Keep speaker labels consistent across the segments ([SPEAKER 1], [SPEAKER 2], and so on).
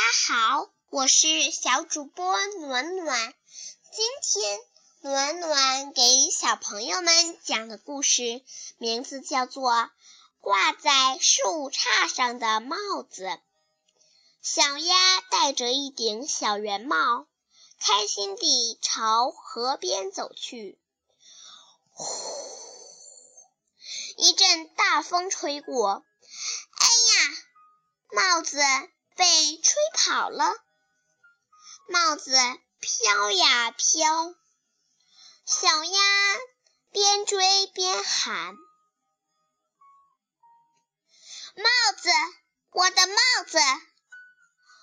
[SPEAKER 1] 大家好，我是小主播暖暖。今天暖暖给小朋友们讲的故事名字叫做《挂在树杈上的帽子》。小鸭戴着一顶小圆帽，开心地朝河边走去。呼，一阵大风吹过，哎呀，帽子！被吹跑了，帽子飘呀飘，小鸭边追边喊：“帽子，我的帽子！”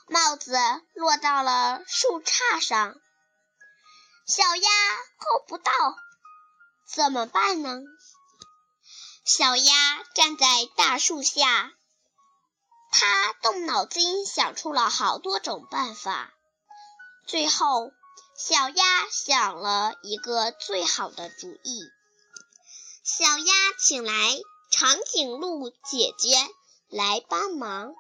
[SPEAKER 1] 帽子落到了树杈上，小鸭够不到，怎么办呢？小鸭站在大树下。他动脑筋想出了好多种办法，最后小鸭想了一个最好的主意。小鸭请来长颈鹿姐姐来帮忙。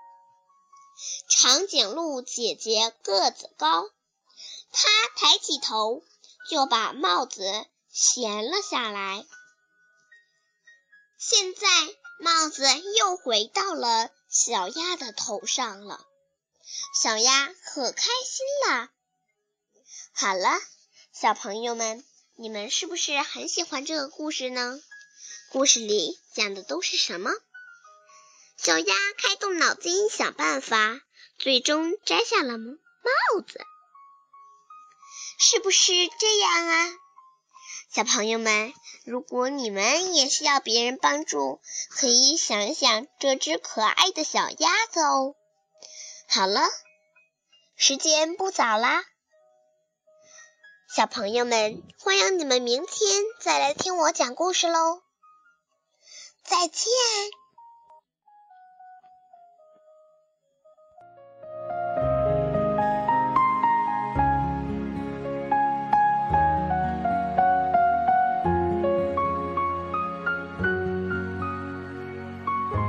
[SPEAKER 1] 长颈鹿姐姐个子高，她抬起头就把帽子衔了下来。现在帽子又回到了。小鸭的头上了，小鸭可开心啦。好了，小朋友们，你们是不是很喜欢这个故事呢？故事里讲的都是什么？小鸭开动脑筋想办法，最终摘下了帽子，是不是这样啊？小朋友们，如果你们也需要别人帮助，可以想一想这只可爱的小鸭子哦。好了，时间不早啦，小朋友们，欢迎你们明天再来听我讲故事喽。再见。